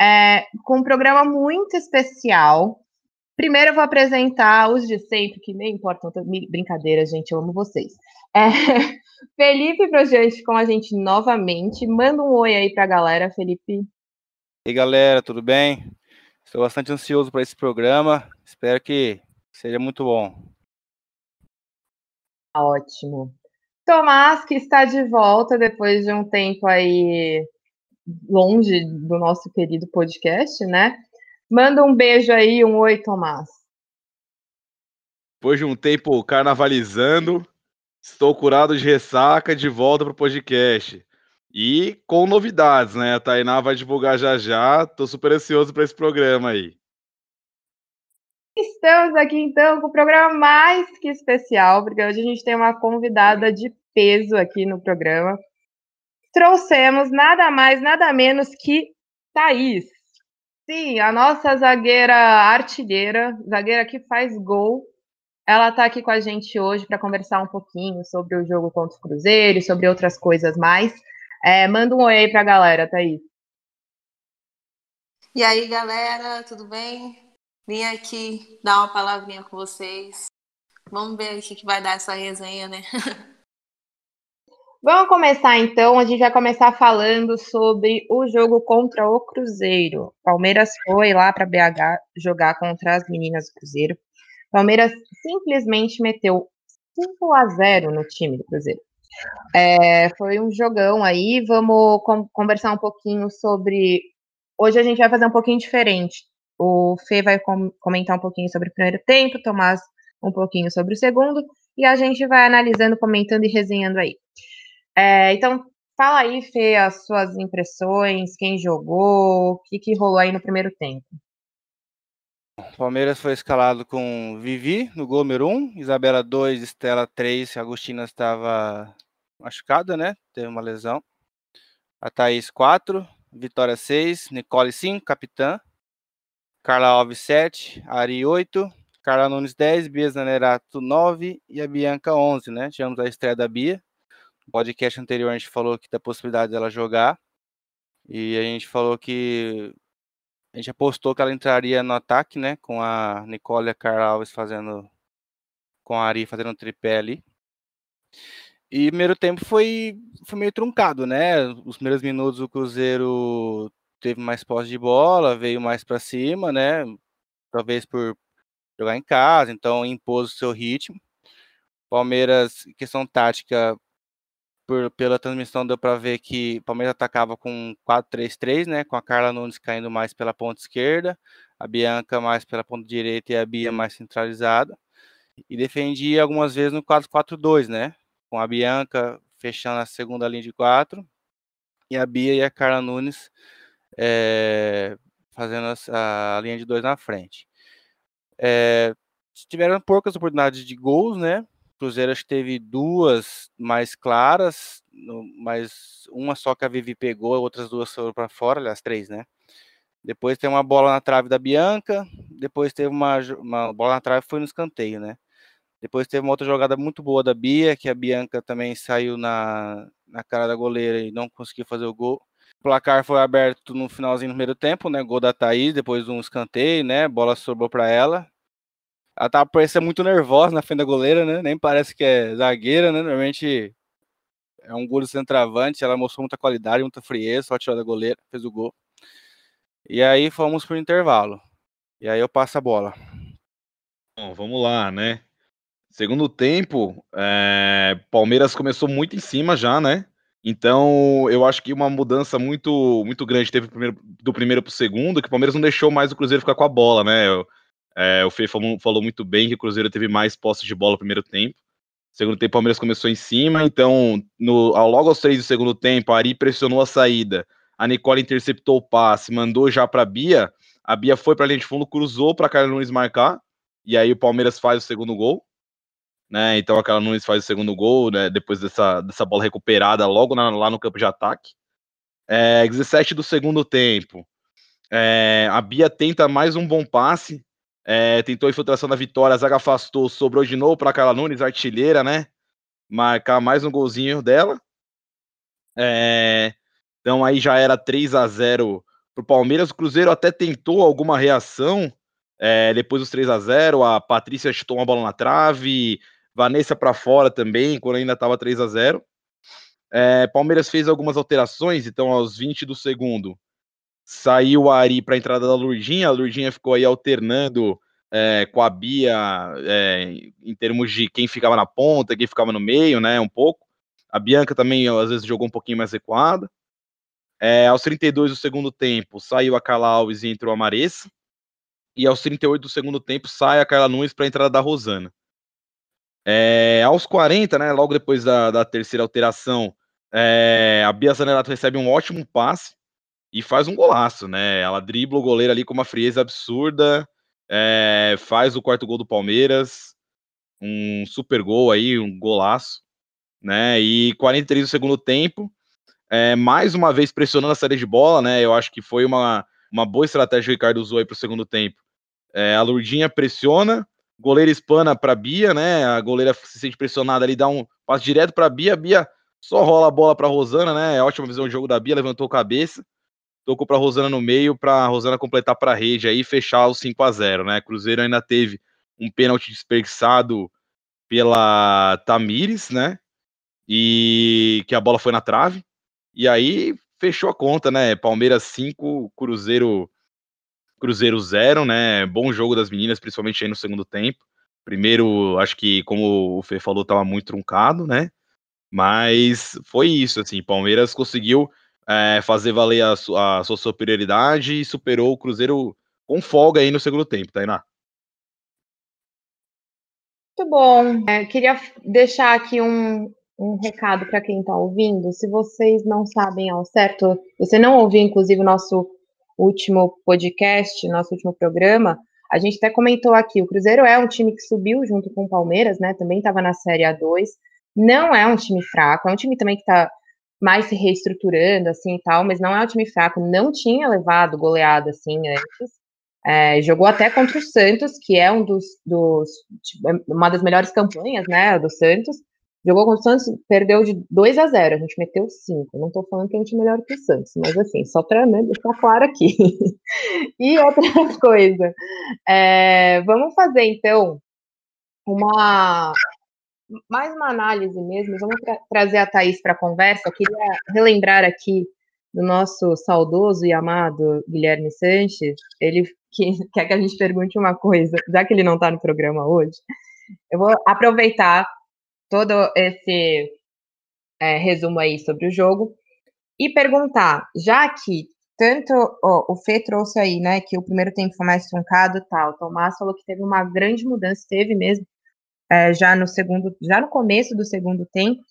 é, com um programa muito especial. Primeiro eu vou apresentar os de sempre, que nem importam, brincadeira, gente, eu amo vocês. É, Felipe Projante com a gente novamente. Manda um oi aí pra galera, Felipe. E aí, galera, tudo bem? Estou bastante ansioso para esse programa. Espero que Seria muito bom. Ótimo. Tomás, que está de volta depois de um tempo aí longe do nosso querido podcast, né? Manda um beijo aí, um oi, Tomás. Depois de um tempo carnavalizando, estou curado de ressaca de volta para o podcast. E com novidades, né? A Tainá vai divulgar já já. Tô super ansioso para esse programa aí. Estamos aqui então com o programa mais que especial, porque hoje a gente tem uma convidada de peso aqui no programa. Trouxemos nada mais, nada menos que Thaís. Sim, a nossa zagueira artilheira, zagueira que faz gol. Ela está aqui com a gente hoje para conversar um pouquinho sobre o jogo contra o Cruzeiro e sobre outras coisas mais. É, manda um oi para a galera, Thaís. E aí, galera, tudo bem? Vim aqui dar uma palavrinha com vocês. Vamos ver o que vai dar essa resenha, né? Vamos começar então. A gente vai começar falando sobre o jogo contra o Cruzeiro. Palmeiras foi lá para BH jogar contra as meninas do Cruzeiro. Palmeiras simplesmente meteu 5 a 0 no time do Cruzeiro. É, foi um jogão aí. Vamos conversar um pouquinho sobre. Hoje a gente vai fazer um pouquinho diferente. O Fê vai com comentar um pouquinho sobre o primeiro tempo, Tomás um pouquinho sobre o segundo, e a gente vai analisando, comentando e resenhando aí. É, então, fala aí, Fê, as suas impressões, quem jogou, o que, que rolou aí no primeiro tempo. Palmeiras foi escalado com Vivi no gol número 1, Isabela 2, Estela 3, Agostina estava machucada, né? Teve uma lesão. A Thaís 4, Vitória 6, Nicole 5, capitã. Carla Alves 7, Ari 8, Carla Nunes 10, Bia Zanerato 9 e a Bianca 11, né? Tivemos a estreia da Bia. Podcast anterior a gente falou que da possibilidade dela jogar. E a gente falou que a gente apostou que ela entraria no ataque, né? Com a Nicole e a Carla Alves fazendo. Com a Ari fazendo um tripé ali. E primeiro tempo foi, foi meio truncado, né? Os primeiros minutos o Cruzeiro teve mais posse de bola, veio mais para cima, né? Talvez por jogar em casa, então impôs o seu ritmo. Palmeiras, questão tática, por, pela transmissão deu para ver que o Palmeiras atacava com 4-3-3, né? Com a Carla Nunes caindo mais pela ponta esquerda, a Bianca mais pela ponta direita e a Bia mais centralizada. E defendia algumas vezes no 4-4-2, né? Com a Bianca fechando a segunda linha de quatro e a Bia e a Carla Nunes é, fazendo a, a, linha de dois na frente. É, tiveram poucas oportunidades de gols, né? Cruzeiro acho que teve duas mais claras, mas uma só que a Vivi pegou, outras duas foram para fora, aliás, três, né? Depois tem uma bola na trave da Bianca, depois teve uma, uma bola na trave foi no escanteio, né? Depois teve uma outra jogada muito boa da Bia, que a Bianca também saiu na, na cara da goleira e não conseguiu fazer o gol. O placar foi aberto no finalzinho do primeiro tempo, né? Gol da Thaís, depois de um escanteio, né? Bola sobrou para ela. Ela tava parecendo muito nervosa na frente da goleira, né? Nem parece que é zagueira, né? Normalmente é um gol de centroavante. Ela mostrou muita qualidade, muita frieza, só tirou da goleira, fez o gol. E aí fomos pro intervalo. E aí eu passo a bola. Bom, vamos lá, né? Segundo tempo, é... Palmeiras começou muito em cima já, né? Então, eu acho que uma mudança muito muito grande teve do primeiro para o segundo, que o Palmeiras não deixou mais o Cruzeiro ficar com a bola, né? É, o Fê falou, falou, muito bem que o Cruzeiro teve mais posse de bola no primeiro tempo. Segundo tempo, o Palmeiras começou em cima, então, no, logo aos três do segundo tempo, a Ari pressionou a saída. a Nicole interceptou o passe, mandou já para Bia, a Bia foi para a linha de fundo, cruzou para Carla Nunes marcar, e aí o Palmeiras faz o segundo gol. Né, então a Carla Nunes faz o segundo gol, né, depois dessa, dessa bola recuperada logo na, lá no campo de ataque. É, 17 do segundo tempo. É, a Bia tenta mais um bom passe. É, tentou infiltração da vitória, a zaga afastou, sobrou de novo para Carla Nunes, artilheira, né? Marcar mais um golzinho dela. É, então aí já era 3 a 0 pro Palmeiras. O Cruzeiro até tentou alguma reação é, depois dos 3 a 0 A Patrícia chutou uma bola na trave, Vanessa para fora também, quando ainda estava 3 a 0 é, Palmeiras fez algumas alterações, então aos 20 do segundo saiu o Ari para a entrada da Lurdinha, a Lurdinha ficou aí alternando é, com a Bia é, em termos de quem ficava na ponta, quem ficava no meio, né, um pouco. A Bianca também às vezes jogou um pouquinho mais recuada. É, aos 32 do segundo tempo saiu a Carla Alves e entrou a Maressa. E aos 38 do segundo tempo sai a Carla Nunes para a entrada da Rosana. É, aos 40, né, logo depois da, da terceira alteração, é, a Bia Zanerato recebe um ótimo passe e faz um golaço, né? Ela dribla o goleiro ali com uma frieza absurda, é, faz o quarto gol do Palmeiras, um super gol aí, um golaço, né? E 43 do segundo tempo, é, mais uma vez pressionando a saída de bola, né? Eu acho que foi uma, uma boa estratégia que o Ricardo usou aí para o segundo tempo. É, a Lurdinha pressiona, goleiro espana para Bia, né? A goleira se sente pressionada ali, dá um passe direto para Bia, Bia só rola a bola para Rosana, né? É ótima visão de jogo da Bia, levantou a cabeça, tocou para Rosana no meio para Rosana completar para a rede aí e fechar o 5 a 0, né? Cruzeiro ainda teve um pênalti desperdiçado pela Tamires, né? E que a bola foi na trave. E aí fechou a conta, né? Palmeiras 5, Cruzeiro Cruzeiro 0, né? Bom jogo das meninas, principalmente aí no segundo tempo. Primeiro, acho que como o Fê falou, tava muito truncado, né? Mas foi isso, assim, Palmeiras conseguiu é, fazer valer a, a, sua superioridade e superou o Cruzeiro com folga aí no segundo tempo, Tainá. Muito bom. É, queria deixar aqui um, um recado para quem está ouvindo. Se vocês não sabem ao certo, você não ouviu, inclusive, o nosso último podcast, nosso último programa, a gente até comentou aqui, o Cruzeiro é um time que subiu junto com o Palmeiras, né? Também estava na Série A2 não é um time fraco, é um time também que está mais se reestruturando, assim, e tal, mas não é um time fraco, não tinha levado goleada, assim, antes, é, jogou até contra o Santos, que é um dos, dos tipo, é uma das melhores campanhas, né, do Santos, jogou contra o Santos, perdeu de 2 a 0, a gente meteu 5, não estou falando que a gente é melhor que o Santos, mas assim, só para né, deixar claro aqui. e outra coisa, é, vamos fazer, então, uma, mais uma análise mesmo, vamos tra trazer a Thaís para a conversa. Queria relembrar aqui do nosso saudoso e amado Guilherme Sanches, ele que, quer que a gente pergunte uma coisa, já que ele não está no programa hoje, eu vou aproveitar todo esse é, resumo aí sobre o jogo e perguntar, já que tanto o Fê trouxe aí, né, que o primeiro tempo foi mais truncado tal, o Tomás falou que teve uma grande mudança, teve mesmo, é, já no segundo, já no começo do segundo tempo.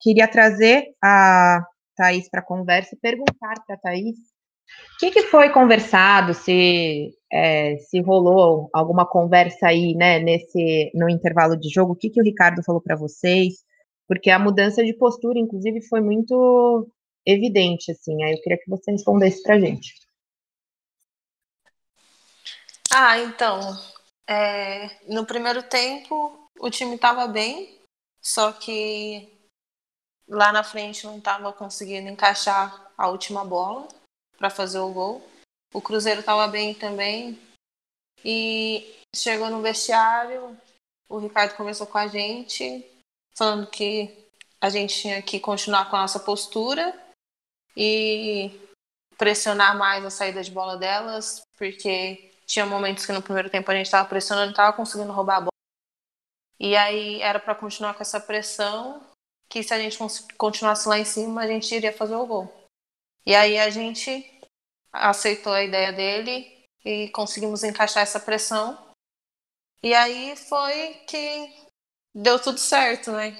Queria trazer a Thaís para a conversa e perguntar para a Thaís o que, que, foi conversado, se, é, se rolou alguma conversa aí, né, nesse, no intervalo de jogo, o que, que o Ricardo falou para vocês, porque a mudança de postura, inclusive, foi muito evidente, assim, aí eu queria que você respondesse para a gente. Ah, então, é, no primeiro tempo, o time estava bem, só que lá na frente não estava conseguindo encaixar a última bola para fazer o gol. O Cruzeiro estava bem também. E chegou no vestiário, o Ricardo conversou com a gente, falando que a gente tinha que continuar com a nossa postura e pressionar mais a saída de bola delas, porque tinha momentos que no primeiro tempo a gente estava pressionando, estava conseguindo roubar a bola. E aí era para continuar com essa pressão, que se a gente continuasse lá em cima, a gente iria fazer o gol. E aí a gente aceitou a ideia dele e conseguimos encaixar essa pressão. E aí foi que deu tudo certo, né?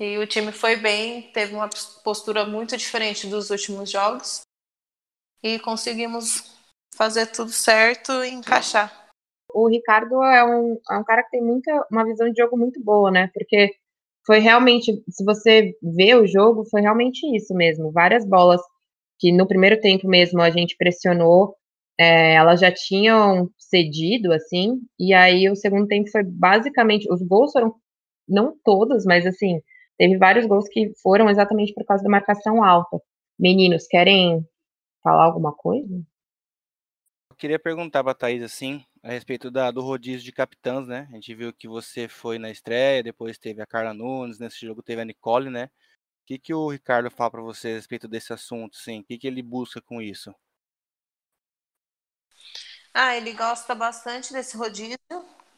E o time foi bem, teve uma postura muito diferente dos últimos jogos. E conseguimos fazer tudo certo e encaixar. O Ricardo é um, é um cara que tem muita, uma visão de jogo muito boa, né? Porque foi realmente, se você vê o jogo, foi realmente isso mesmo. Várias bolas que no primeiro tempo mesmo a gente pressionou, é, elas já tinham cedido, assim, e aí o segundo tempo foi basicamente, os gols foram, não todos, mas assim, teve vários gols que foram exatamente por causa da marcação alta. Meninos, querem falar alguma coisa? Queria perguntar para a Thaís, assim, a respeito da, do rodízio de capitãs, né? A gente viu que você foi na estreia, depois teve a Carla Nunes, nesse jogo teve a Nicole, né? O que, que o Ricardo fala para você a respeito desse assunto, sim? O que, que ele busca com isso? Ah, ele gosta bastante desse rodízio,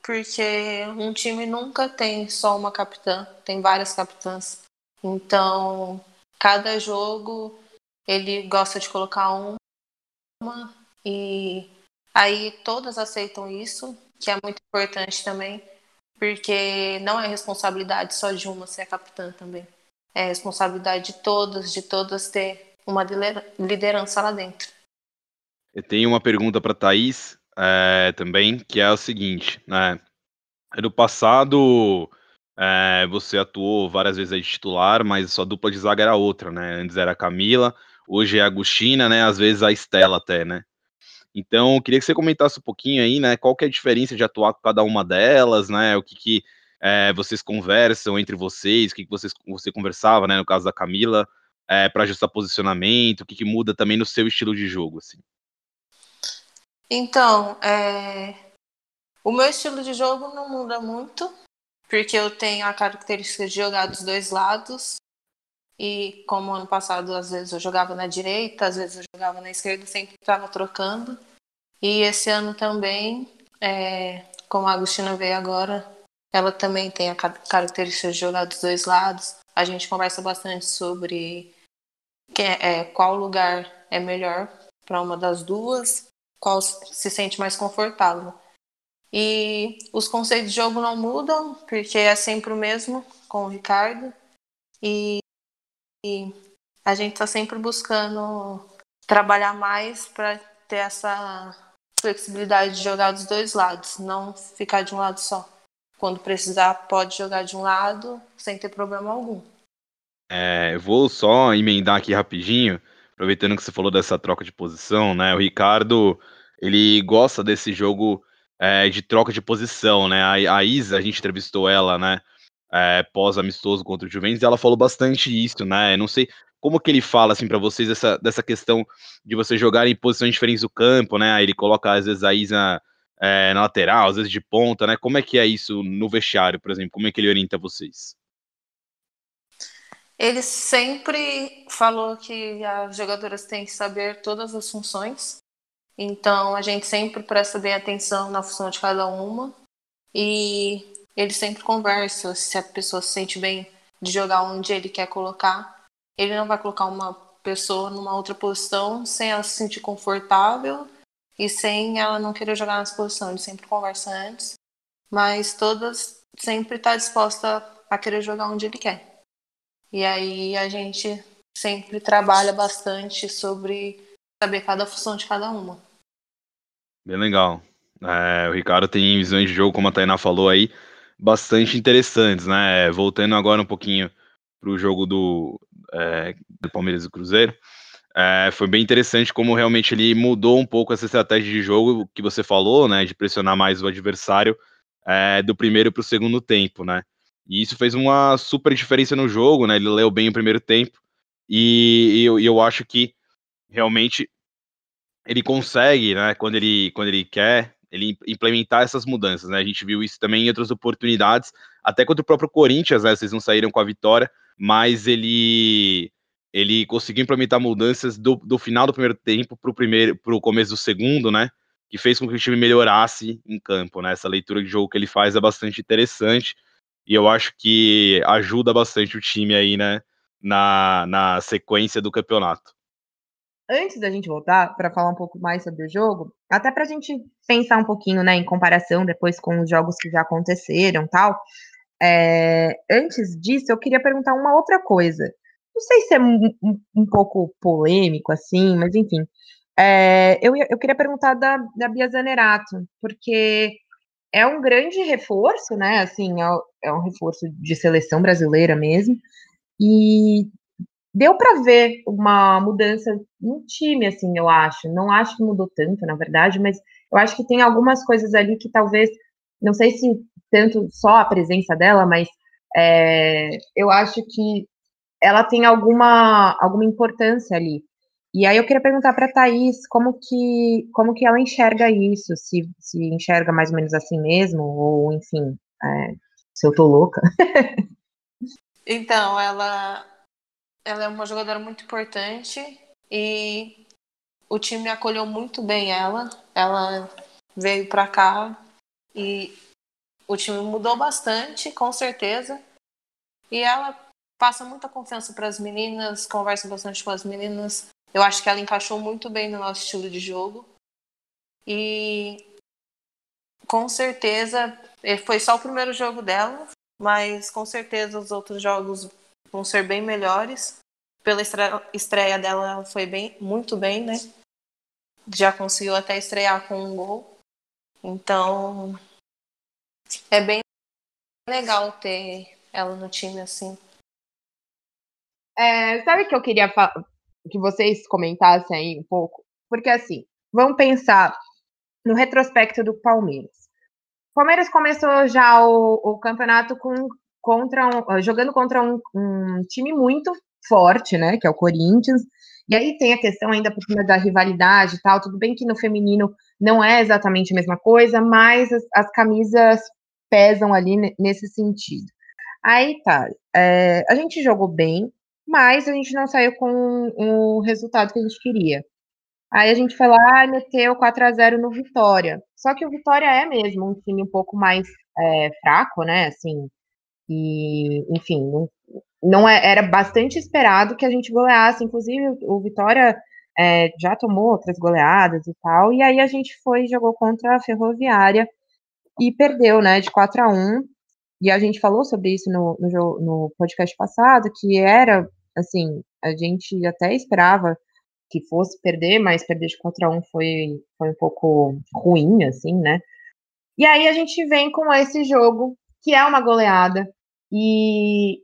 porque um time nunca tem só uma capitã, tem várias capitãs. Então, cada jogo ele gosta de colocar uma e aí todas aceitam isso, que é muito importante também, porque não é responsabilidade só de uma ser a capitã também. É responsabilidade de todas, de todas ter uma liderança lá dentro. Eu tenho uma pergunta para Thaís é, também, que é o seguinte, né? No passado, é, você atuou várias vezes de titular, mas sua dupla de zaga era outra, né? Antes era a Camila, hoje é a Agostina, né? Às vezes a Estela até, né? Então, queria que você comentasse um pouquinho aí, né? Qual que é a diferença de atuar com cada uma delas, né? O que, que é, vocês conversam entre vocês, o que, que vocês, você conversava, né? No caso da Camila, é, para ajustar posicionamento, o que, que muda também no seu estilo de jogo, assim. Então, é... o meu estilo de jogo não muda muito, porque eu tenho a característica de jogar dos dois lados. E como ano passado, às vezes eu jogava na direita, às vezes eu jogava na esquerda, sempre estava trocando. E esse ano também, é, como a Agostina veio agora, ela também tem a característica de jogar dos dois lados. A gente conversa bastante sobre quem é, é qual lugar é melhor para uma das duas, qual se sente mais confortável. E os conceitos de jogo não mudam, porque é sempre o mesmo com o Ricardo. E e a gente está sempre buscando trabalhar mais para ter essa flexibilidade de jogar dos dois lados, não ficar de um lado só. Quando precisar, pode jogar de um lado sem ter problema algum. É, vou só emendar aqui rapidinho, aproveitando que você falou dessa troca de posição, né? O Ricardo, ele gosta desse jogo é, de troca de posição, né? A, a Isa, a gente entrevistou ela, né? É, pós-amistoso contra o Juventus, ela falou bastante isso, né? Não sei como que ele fala assim para vocês essa, dessa questão de você jogar em posições diferentes do campo, né? Ele coloca às vezes a Isa é, na lateral, às vezes de ponta, né? Como é que é isso no vestiário, por exemplo? Como é que ele orienta vocês? Ele sempre falou que as jogadoras têm que saber todas as funções. Então a gente sempre presta bem atenção na função de cada uma. E ele sempre conversa se a pessoa se sente bem de jogar onde ele quer colocar. Ele não vai colocar uma pessoa numa outra posição sem ela se sentir confortável e sem ela não querer jogar nessa posição. Ele sempre conversa antes, mas todas sempre está disposta a querer jogar onde ele quer. E aí a gente sempre trabalha bastante sobre saber cada função de cada uma. Bem legal. É, o Ricardo tem visões de jogo, como a Tainá falou aí, bastante interessantes, né? Voltando agora um pouquinho para o jogo do, é, do Palmeiras e Cruzeiro, é, foi bem interessante como realmente ele mudou um pouco essa estratégia de jogo que você falou, né? De pressionar mais o adversário é, do primeiro para o segundo tempo, né? E isso fez uma super diferença no jogo, né? Ele leu bem o primeiro tempo e, e eu, eu acho que realmente ele consegue, né? Quando ele, quando ele quer, ele implementar essas mudanças, né? A gente viu isso também em outras oportunidades, até contra o próprio Corinthians, né? Vocês não saíram com a vitória, mas ele ele conseguiu implementar mudanças do, do final do primeiro tempo para o primeiro para o começo do segundo, né? Que fez com que o time melhorasse em campo, né? Essa leitura de jogo que ele faz é bastante interessante e eu acho que ajuda bastante o time aí, né? Na, na sequência do campeonato antes da gente voltar para falar um pouco mais sobre o jogo, até para a gente pensar um pouquinho, né, em comparação depois com os jogos que já aconteceram, tal. é, antes disso, eu queria perguntar uma outra coisa. Não sei se é um, um, um pouco polêmico, assim, mas enfim. É, eu, eu queria perguntar da, da Bia Zanerato, porque é um grande reforço, né? Assim, é, é um reforço de seleção brasileira mesmo. E deu para ver uma mudança no time, assim, eu acho. Não acho que mudou tanto, na verdade, mas eu acho que tem algumas coisas ali que talvez, não sei se tanto só a presença dela, mas é, eu acho que ela tem alguma, alguma importância ali. E aí eu queria perguntar para a Thaís como que, como que ela enxerga isso, se, se enxerga mais ou menos assim mesmo, ou enfim, é, se eu tô louca. então, ela, ela é uma jogadora muito importante e o time acolheu muito bem ela. Ela veio para cá e o time mudou bastante, com certeza. E ela passa muita confiança para as meninas, conversa bastante com as meninas. Eu acho que ela encaixou muito bem no nosso estilo de jogo. E com certeza, foi só o primeiro jogo dela, mas com certeza os outros jogos vão ser bem melhores. Pela estreia dela, ela foi bem, muito bem, né? Já conseguiu até estrear com um gol. Então, é bem legal ter ela no time assim. É, sabe que eu queria que vocês comentassem aí um pouco? Porque assim, vamos pensar no retrospecto do Palmeiras. O Palmeiras começou já o, o campeonato com, contra um, jogando contra um, um, time muito forte, né? Que é o Corinthians. E aí tem a questão ainda por cima da rivalidade e tal. Tudo bem que no feminino não é exatamente a mesma coisa, mas as, as camisas pesam ali nesse sentido. Aí tá, é, a gente jogou bem, mas a gente não saiu com o resultado que a gente queria. Aí a gente foi lá e meteu 4 a 0 no Vitória. Só que o Vitória é mesmo um time um pouco mais é, fraco, né? Assim, e enfim, não, não é, era bastante esperado que a gente goleasse. Inclusive, o Vitória é, já tomou outras goleadas e tal. E aí a gente foi jogou contra a Ferroviária e perdeu, né, de 4 a 1 e a gente falou sobre isso no, no, no podcast passado, que era, assim, a gente até esperava que fosse perder, mas perder de 4 a 1 foi, foi um pouco ruim, assim, né? E aí a gente vem com esse jogo, que é uma goleada, e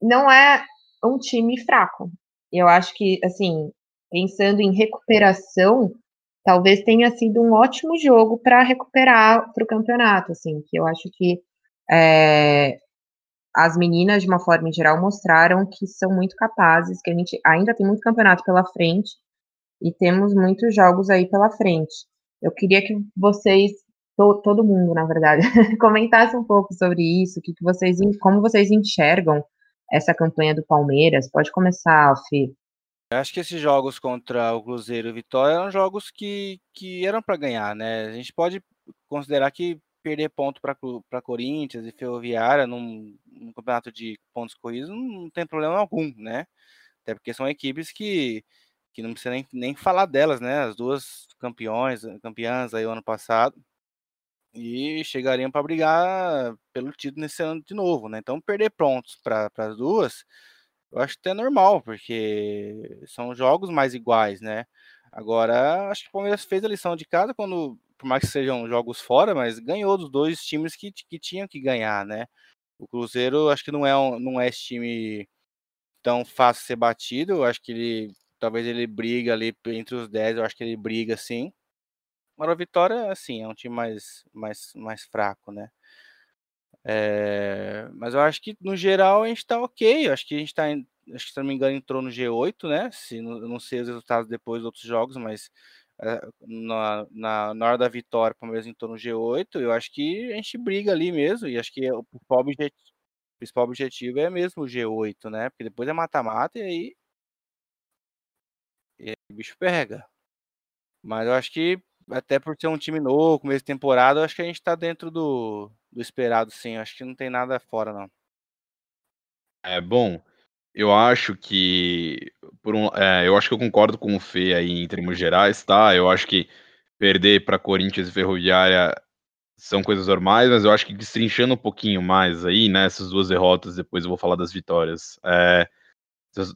não é um time fraco. Eu acho que, assim, pensando em recuperação, talvez tenha sido um ótimo jogo para recuperar para o campeonato, assim, que eu acho que é, as meninas, de uma forma em geral, mostraram que são muito capazes, que a gente ainda tem muito campeonato pela frente e temos muitos jogos aí pela frente. Eu queria que vocês, to, todo mundo, na verdade, comentasse um pouco sobre isso, que, que vocês, como vocês enxergam essa campanha do Palmeiras. Pode começar. Eu acho que esses jogos contra o Cruzeiro e o Vitória eram jogos que, que eram para ganhar, né? A gente pode considerar que perder ponto para Corinthians e Ferroviária num, num, campeonato de pontos corridos não, tem problema algum, né? Até porque são equipes que, que não precisa nem, nem falar delas, né? As duas campeões, campeãs aí o ano passado e chegariam para brigar pelo título nesse ano de novo, né? Então perder pontos para as duas eu acho que é normal, porque são jogos mais iguais, né? Agora, acho que o Palmeiras fez a lição de casa quando, por mais que sejam jogos fora, mas ganhou dos dois times que, que tinham que ganhar, né? O Cruzeiro, acho que não é, um, não é esse time tão fácil de ser batido. Eu acho que ele, talvez ele briga ali entre os 10, eu acho que ele briga sim. O Vitória, assim, é um time mais, mais, mais fraco, né? É, mas eu acho que no geral a gente tá ok. Eu acho que a gente tá, em, acho que se não me engano, entrou no G8, né? Se não, sei os resultados depois dos outros jogos, mas é, na, na, na, hora da vitória, o Palmeiras entrou no G8. Eu acho que a gente briga ali mesmo. E acho que o principal objetivo, o principal objetivo é mesmo o G8, né? Porque depois é mata-mata e aí, e aí o bicho pega. Mas eu acho que até por ser um time novo, começo de temporada, eu acho que a gente tá dentro do, do esperado, sim. Acho que não tem nada fora, não. É bom. Eu acho que por um, é, eu acho que eu concordo com o Fê aí em termos gerais, tá? Eu acho que perder para Corinthians e Ferroviária são coisas normais, mas eu acho que destrinchando um pouquinho mais aí, né, duas derrotas, depois eu vou falar das vitórias. É,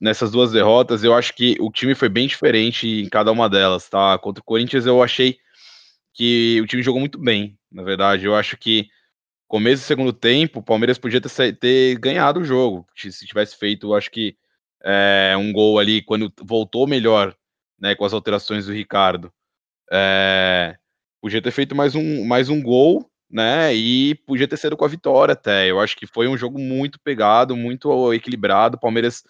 nessas duas derrotas, eu acho que o time foi bem diferente em cada uma delas, tá? Contra o Corinthians, eu achei que o time jogou muito bem, na verdade. Eu acho que começo do segundo tempo, o Palmeiras podia ter, ter ganhado o jogo. Se tivesse feito, acho que é, um gol ali, quando voltou melhor, né, com as alterações do Ricardo. É, podia ter feito mais um, mais um gol, né? E podia ter sido com a vitória até. Eu acho que foi um jogo muito pegado, muito equilibrado. O Palmeiras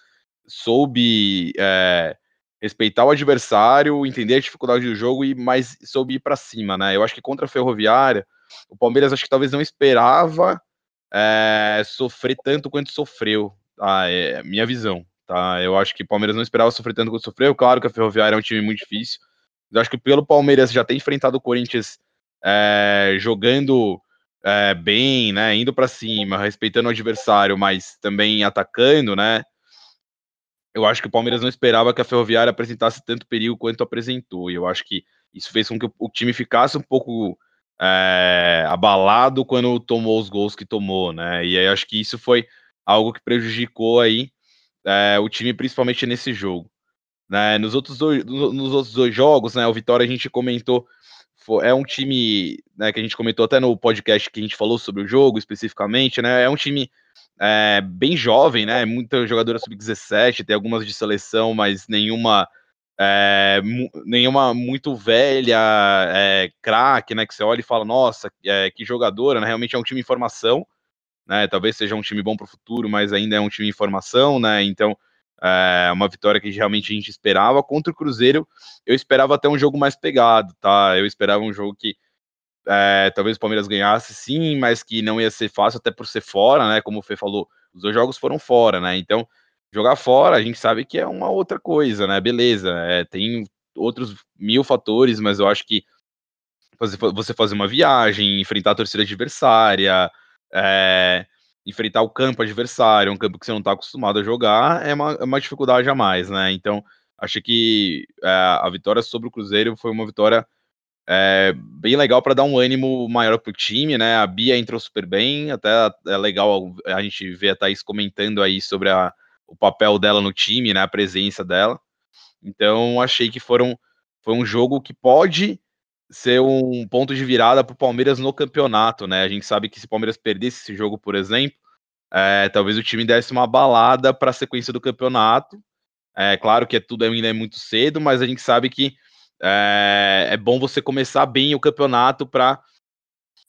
soube é, respeitar o adversário, entender a dificuldade do jogo e mais soube ir para cima, né? Eu acho que contra a Ferroviária, o Palmeiras acho que talvez não esperava é, sofrer tanto quanto sofreu. Tá? É minha visão, tá? Eu acho que o Palmeiras não esperava sofrer tanto quanto sofreu. Claro que a Ferroviária é um time muito difícil. Eu acho que pelo Palmeiras já ter enfrentado o Corinthians é, jogando é, bem, né, indo para cima, respeitando o adversário, mas também atacando, né? Eu acho que o Palmeiras não esperava que a Ferroviária apresentasse tanto perigo quanto apresentou. E eu acho que isso fez com que o time ficasse um pouco é, abalado quando tomou os gols que tomou, né? E aí acho que isso foi algo que prejudicou aí é, o time, principalmente nesse jogo. Né? Nos, outros dois, nos outros dois jogos, né, o Vitória a gente comentou, é um time né, que a gente comentou até no podcast que a gente falou sobre o jogo especificamente, né? É um time é, bem jovem, né? Muita jogadora sub-17, tem algumas de seleção, mas nenhuma é, nenhuma muito velha, é, craque, né? Que você olha e fala, nossa, é, que jogadora, né? Realmente é um time em formação, né? Talvez seja um time bom para o futuro, mas ainda é um time em formação, né? Então é uma vitória que realmente a gente esperava. Contra o Cruzeiro, eu esperava até um jogo mais pegado, tá? Eu esperava um jogo que é, talvez o Palmeiras ganhasse sim, mas que não ia ser fácil até por ser fora, né? Como o Fê falou, os dois jogos foram fora, né? Então, jogar fora a gente sabe que é uma outra coisa, né? Beleza, é, tem outros mil fatores, mas eu acho que você fazer uma viagem, enfrentar a torcida adversária, é, enfrentar o campo adversário, um campo que você não está acostumado a jogar, é uma, é uma, dificuldade a mais, né? Então, acho que é, a vitória sobre o Cruzeiro foi uma vitória é, bem legal para dar um ânimo maior para o time, né? A Bia entrou super bem, até é legal a gente ver a Thaís comentando aí sobre a, o papel dela no time, né? A presença dela. Então, achei que foram, foi um jogo que pode ser um ponto de virada para o Palmeiras no campeonato, né? A gente sabe que se o Palmeiras perdesse esse jogo, por exemplo, é, talvez o time desse uma balada para a sequência do campeonato. É claro que é tudo ainda é muito cedo, mas a gente sabe que é, é bom você começar bem o campeonato para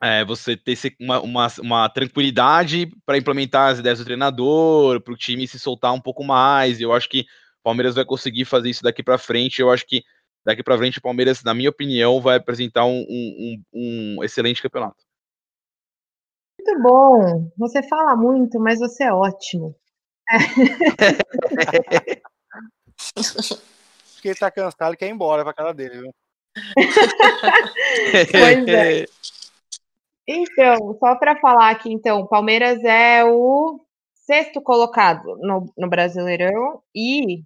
é, você ter uma, uma, uma tranquilidade para implementar as ideias do treinador, para o time se soltar um pouco mais. Eu acho que o Palmeiras vai conseguir fazer isso daqui para frente. Eu acho que daqui para frente o Palmeiras, na minha opinião, vai apresentar um, um, um, excelente campeonato. Muito bom. Você fala muito, mas você é ótimo. Que ele tá cansado e quer ir embora pra casa dele, viu? pois é. Então, só para falar aqui, então, o Palmeiras é o sexto colocado no, no Brasileirão e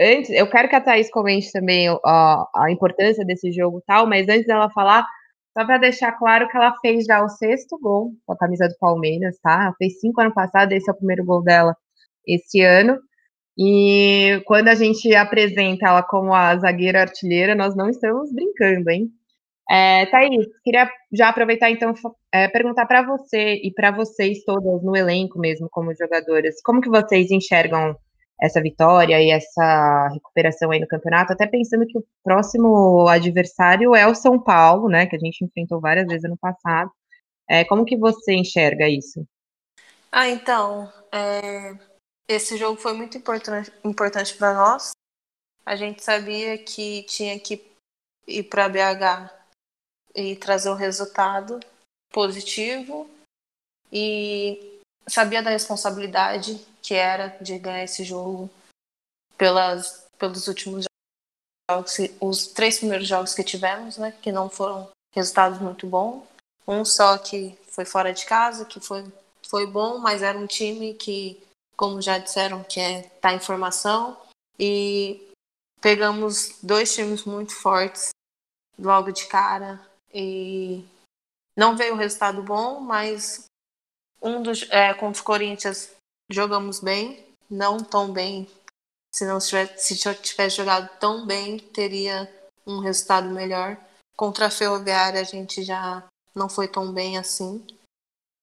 antes, eu quero que a Thaís comente também a, a importância desse jogo tal, mas antes dela falar, só para deixar claro que ela fez já o sexto gol com a camisa do Palmeiras, tá? Ela fez cinco ano passado, esse é o primeiro gol dela esse ano. E quando a gente apresenta ela como a zagueira artilheira, nós não estamos brincando, hein? É, Thaís, queria já aproveitar então é, perguntar para você e para vocês todas no elenco mesmo, como jogadoras, como que vocês enxergam essa vitória e essa recuperação aí no campeonato, até pensando que o próximo adversário é o São Paulo, né, que a gente enfrentou várias vezes ano passado. É, como que você enxerga isso? Ah, então, é, esse jogo foi muito importante, importante para nós. A gente sabia que tinha que ir para BH e trazer um resultado positivo e sabia da responsabilidade que era de ganhar esse jogo pelas, pelos últimos jogos, os três primeiros jogos que tivemos, né, que não foram resultados muito bons. Um só que foi fora de casa, que foi, foi bom, mas era um time que, como já disseram, que é tá em formação. E pegamos dois times muito fortes logo de cara e não veio o resultado bom, mas um dos é, contra o Corinthians jogamos bem, não tão bem. Se não tivesse, se tivesse jogado tão bem, teria um resultado melhor. Contra a Ferroviária a gente já não foi tão bem assim.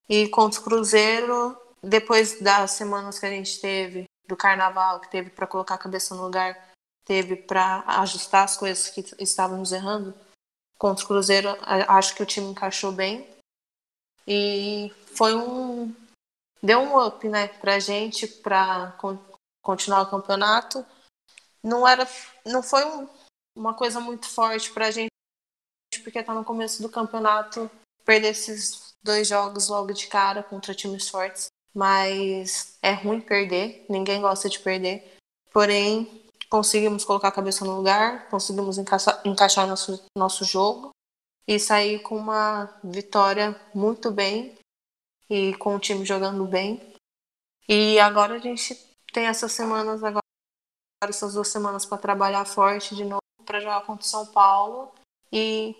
E contra o Cruzeiro, depois das semanas que a gente teve, do carnaval, que teve para colocar a cabeça no lugar, teve para ajustar as coisas que estávamos errando, contra o Cruzeiro, acho que o time encaixou bem. E foi um. Deu um up, né, pra gente, pra continuar o campeonato. Não era. Não foi um, uma coisa muito forte pra gente, porque tá no começo do campeonato. Perder esses dois jogos logo de cara contra times fortes. Mas é ruim perder, ninguém gosta de perder. Porém, conseguimos colocar a cabeça no lugar, conseguimos encaixar, encaixar nosso, nosso jogo e sair com uma vitória muito bem e com o time jogando bem. E agora a gente tem essas semanas agora, essas duas semanas para trabalhar forte de novo para jogar contra o São Paulo e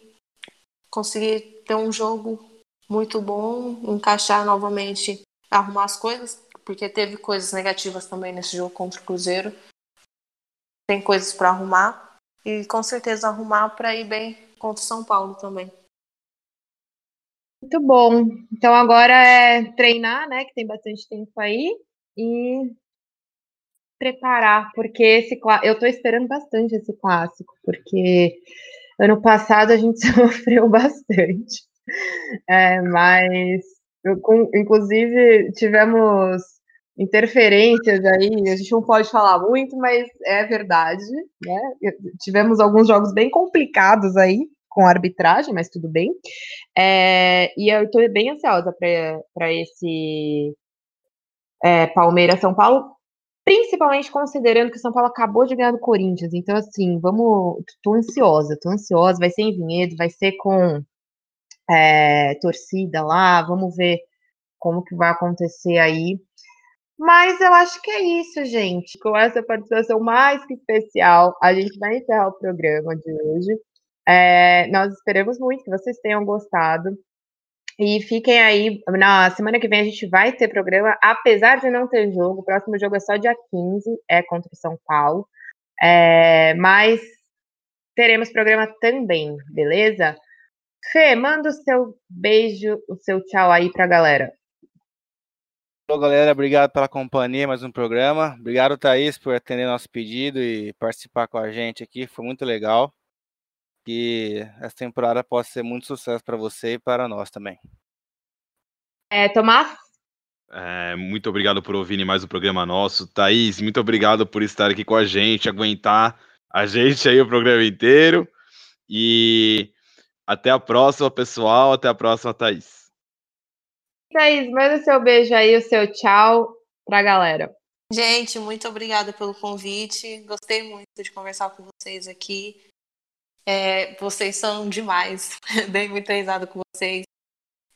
conseguir ter um jogo muito bom, encaixar novamente, arrumar as coisas, porque teve coisas negativas também nesse jogo contra o Cruzeiro. Tem coisas para arrumar e com certeza arrumar para ir bem contra o São Paulo também. Muito bom. Então agora é treinar, né? Que tem bastante tempo aí. E preparar, porque esse eu tô esperando bastante esse clássico, porque ano passado a gente sofreu bastante. É, mas com, inclusive tivemos interferências aí, a gente não pode falar muito, mas é verdade, né? Tivemos alguns jogos bem complicados aí, com arbitragem, mas tudo bem. É, e eu estou bem ansiosa para esse é, Palmeiras-São Paulo, principalmente considerando que o São Paulo acabou de ganhar do Corinthians. Então, assim, vamos. Tô ansiosa, tô ansiosa. Vai ser em Vinhedo, vai ser com é, torcida lá. Vamos ver como que vai acontecer aí. Mas eu acho que é isso, gente. Com essa participação mais que especial, a gente vai encerrar o programa de hoje. É, nós esperamos muito que vocês tenham gostado. E fiquem aí, na semana que vem a gente vai ter programa, apesar de não ter jogo, o próximo jogo é só dia 15, é contra o São Paulo. É, mas teremos programa também, beleza? Fê, manda o seu beijo, o seu tchau aí pra galera. Alô, galera, obrigado pela companhia, mais um programa. Obrigado, Thaís, por atender nosso pedido e participar com a gente aqui, foi muito legal que essa temporada possa ser muito sucesso para você e para nós também. É, Tomás? É, muito obrigado por ouvir mais um programa nosso. Thaís, muito obrigado por estar aqui com a gente, aguentar a gente aí o programa inteiro. E até a próxima, pessoal. Até a próxima, Thaís. Thaís, manda o seu beijo aí, o seu tchau para a galera. Gente, muito obrigada pelo convite. Gostei muito de conversar com vocês aqui. É, vocês são demais. Dei muita risada com vocês.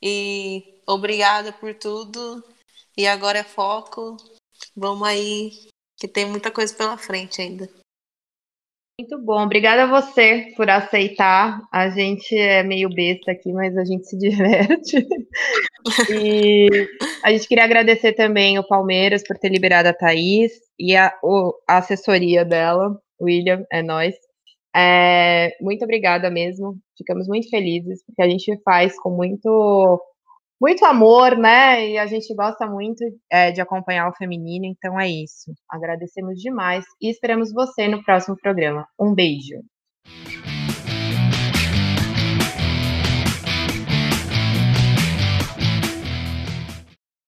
E obrigada por tudo. E agora é foco. Vamos aí, que tem muita coisa pela frente ainda. Muito bom. Obrigada a você por aceitar. A gente é meio besta aqui, mas a gente se diverte. e a gente queria agradecer também o Palmeiras por ter liberado a Thaís e a, o, a assessoria dela. William, é nós. É, muito obrigada mesmo. Ficamos muito felizes, porque a gente faz com muito, muito amor, né? E a gente gosta muito é, de acompanhar o feminino, então é isso. Agradecemos demais e esperamos você no próximo programa. Um beijo.